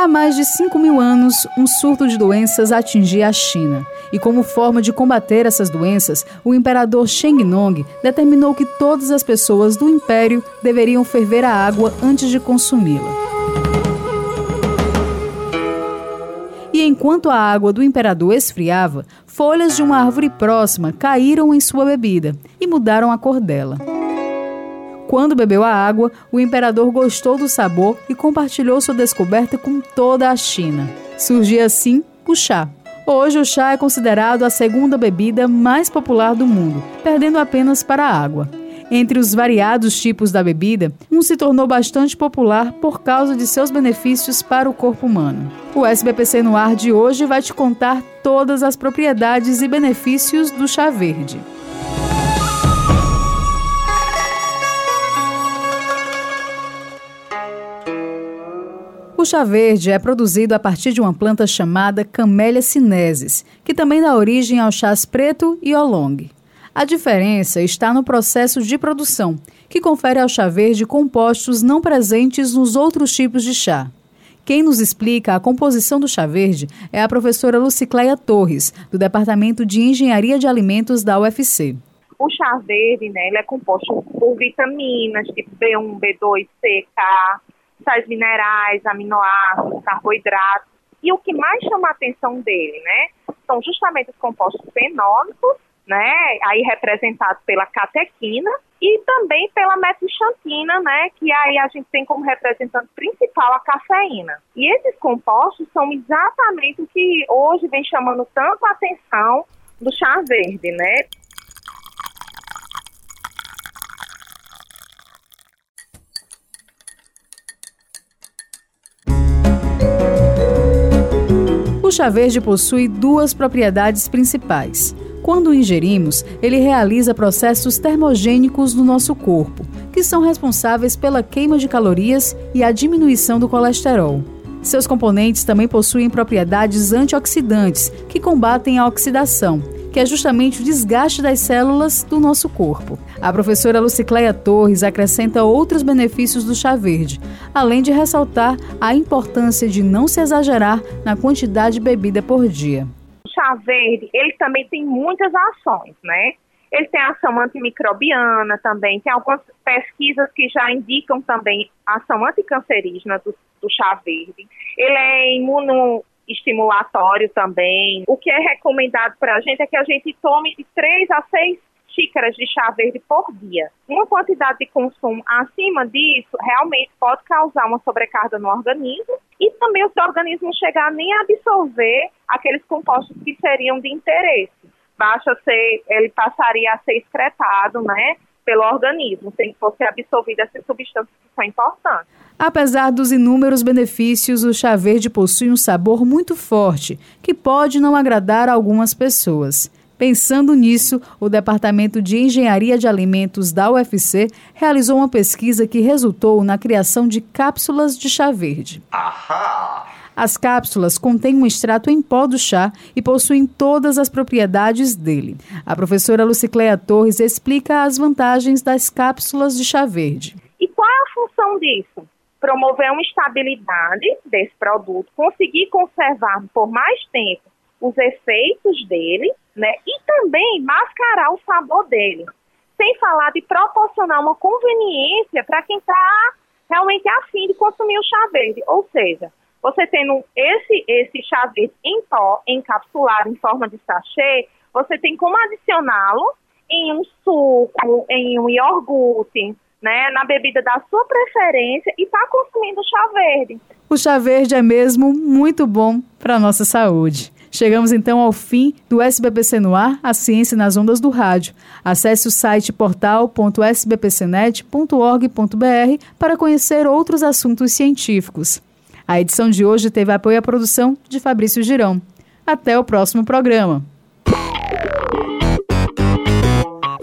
Há mais de 5 mil anos, um surto de doenças atingia a China. E como forma de combater essas doenças, o imperador Sheng Nong determinou que todas as pessoas do império deveriam ferver a água antes de consumi-la. E enquanto a água do imperador esfriava, folhas de uma árvore próxima caíram em sua bebida e mudaram a cor dela. Quando bebeu a água, o imperador gostou do sabor e compartilhou sua descoberta com toda a China. Surgia assim o chá. Hoje, o chá é considerado a segunda bebida mais popular do mundo, perdendo apenas para a água. Entre os variados tipos da bebida, um se tornou bastante popular por causa de seus benefícios para o corpo humano. O SBPC no ar de hoje vai te contar todas as propriedades e benefícios do chá verde. O chá verde é produzido a partir de uma planta chamada Camellia sinensis, que também dá origem ao chás preto e oolong. A diferença está no processo de produção, que confere ao chá verde compostos não presentes nos outros tipos de chá. Quem nos explica a composição do chá verde é a professora Lucicleia Torres, do Departamento de Engenharia de Alimentos da UFC. O chá verde né, ele é composto por vitaminas tipo B1, B2, C, K, sais minerais, aminoácidos, carboidratos. E o que mais chama a atenção dele, né, são justamente os compostos fenólicos, né, aí representados pela catequina e também pela metilxantina, né, que aí a gente tem como representante principal a cafeína. E esses compostos são exatamente o que hoje vem chamando tanto a atenção do chá verde, né? O chá verde possui duas propriedades principais. Quando ingerimos, ele realiza processos termogênicos no nosso corpo, que são responsáveis pela queima de calorias e a diminuição do colesterol. Seus componentes também possuem propriedades antioxidantes, que combatem a oxidação que é justamente o desgaste das células do nosso corpo. A professora Lucicleia Torres acrescenta outros benefícios do chá verde, além de ressaltar a importância de não se exagerar na quantidade bebida por dia. O chá verde, ele também tem muitas ações, né? Ele tem ação antimicrobiana também, tem algumas pesquisas que já indicam também ação anticancerígena do, do chá verde. Ele é imuno, estimulatório também. O que é recomendado para a gente é que a gente tome de 3 a 6 xícaras de chá verde por dia. Uma quantidade de consumo acima disso realmente pode causar uma sobrecarga no organismo e também o seu organismo chegar nem a absorver aqueles compostos que seriam de interesse. Basta ser, ele passaria a ser excretado, né, pelo organismo, sem que fosse absorvida essas substâncias que são importantes. Apesar dos inúmeros benefícios, o chá verde possui um sabor muito forte, que pode não agradar a algumas pessoas. Pensando nisso, o Departamento de Engenharia de Alimentos da UFC realizou uma pesquisa que resultou na criação de cápsulas de chá verde. Ahá! As cápsulas contêm um extrato em pó do chá e possuem todas as propriedades dele. A professora Lucicleia Torres explica as vantagens das cápsulas de chá verde. E qual é a função disso? Promover uma estabilidade desse produto, conseguir conservar por mais tempo os efeitos dele, né? E também mascarar o sabor dele. Sem falar de proporcionar uma conveniência para quem está realmente afim de consumir o chá verde. Ou seja, você tendo esse, esse chá verde em pó, encapsulado em forma de sachê, você tem como adicioná-lo em um suco, em um iogurte, né, na bebida da sua preferência e está consumindo chá verde. O chá verde é mesmo muito bom para a nossa saúde. Chegamos então ao fim do SBPC no ar, a ciência nas ondas do rádio. Acesse o site portal.sbpcnet.org.br para conhecer outros assuntos científicos. A edição de hoje teve apoio à produção de Fabrício Girão. Até o próximo programa.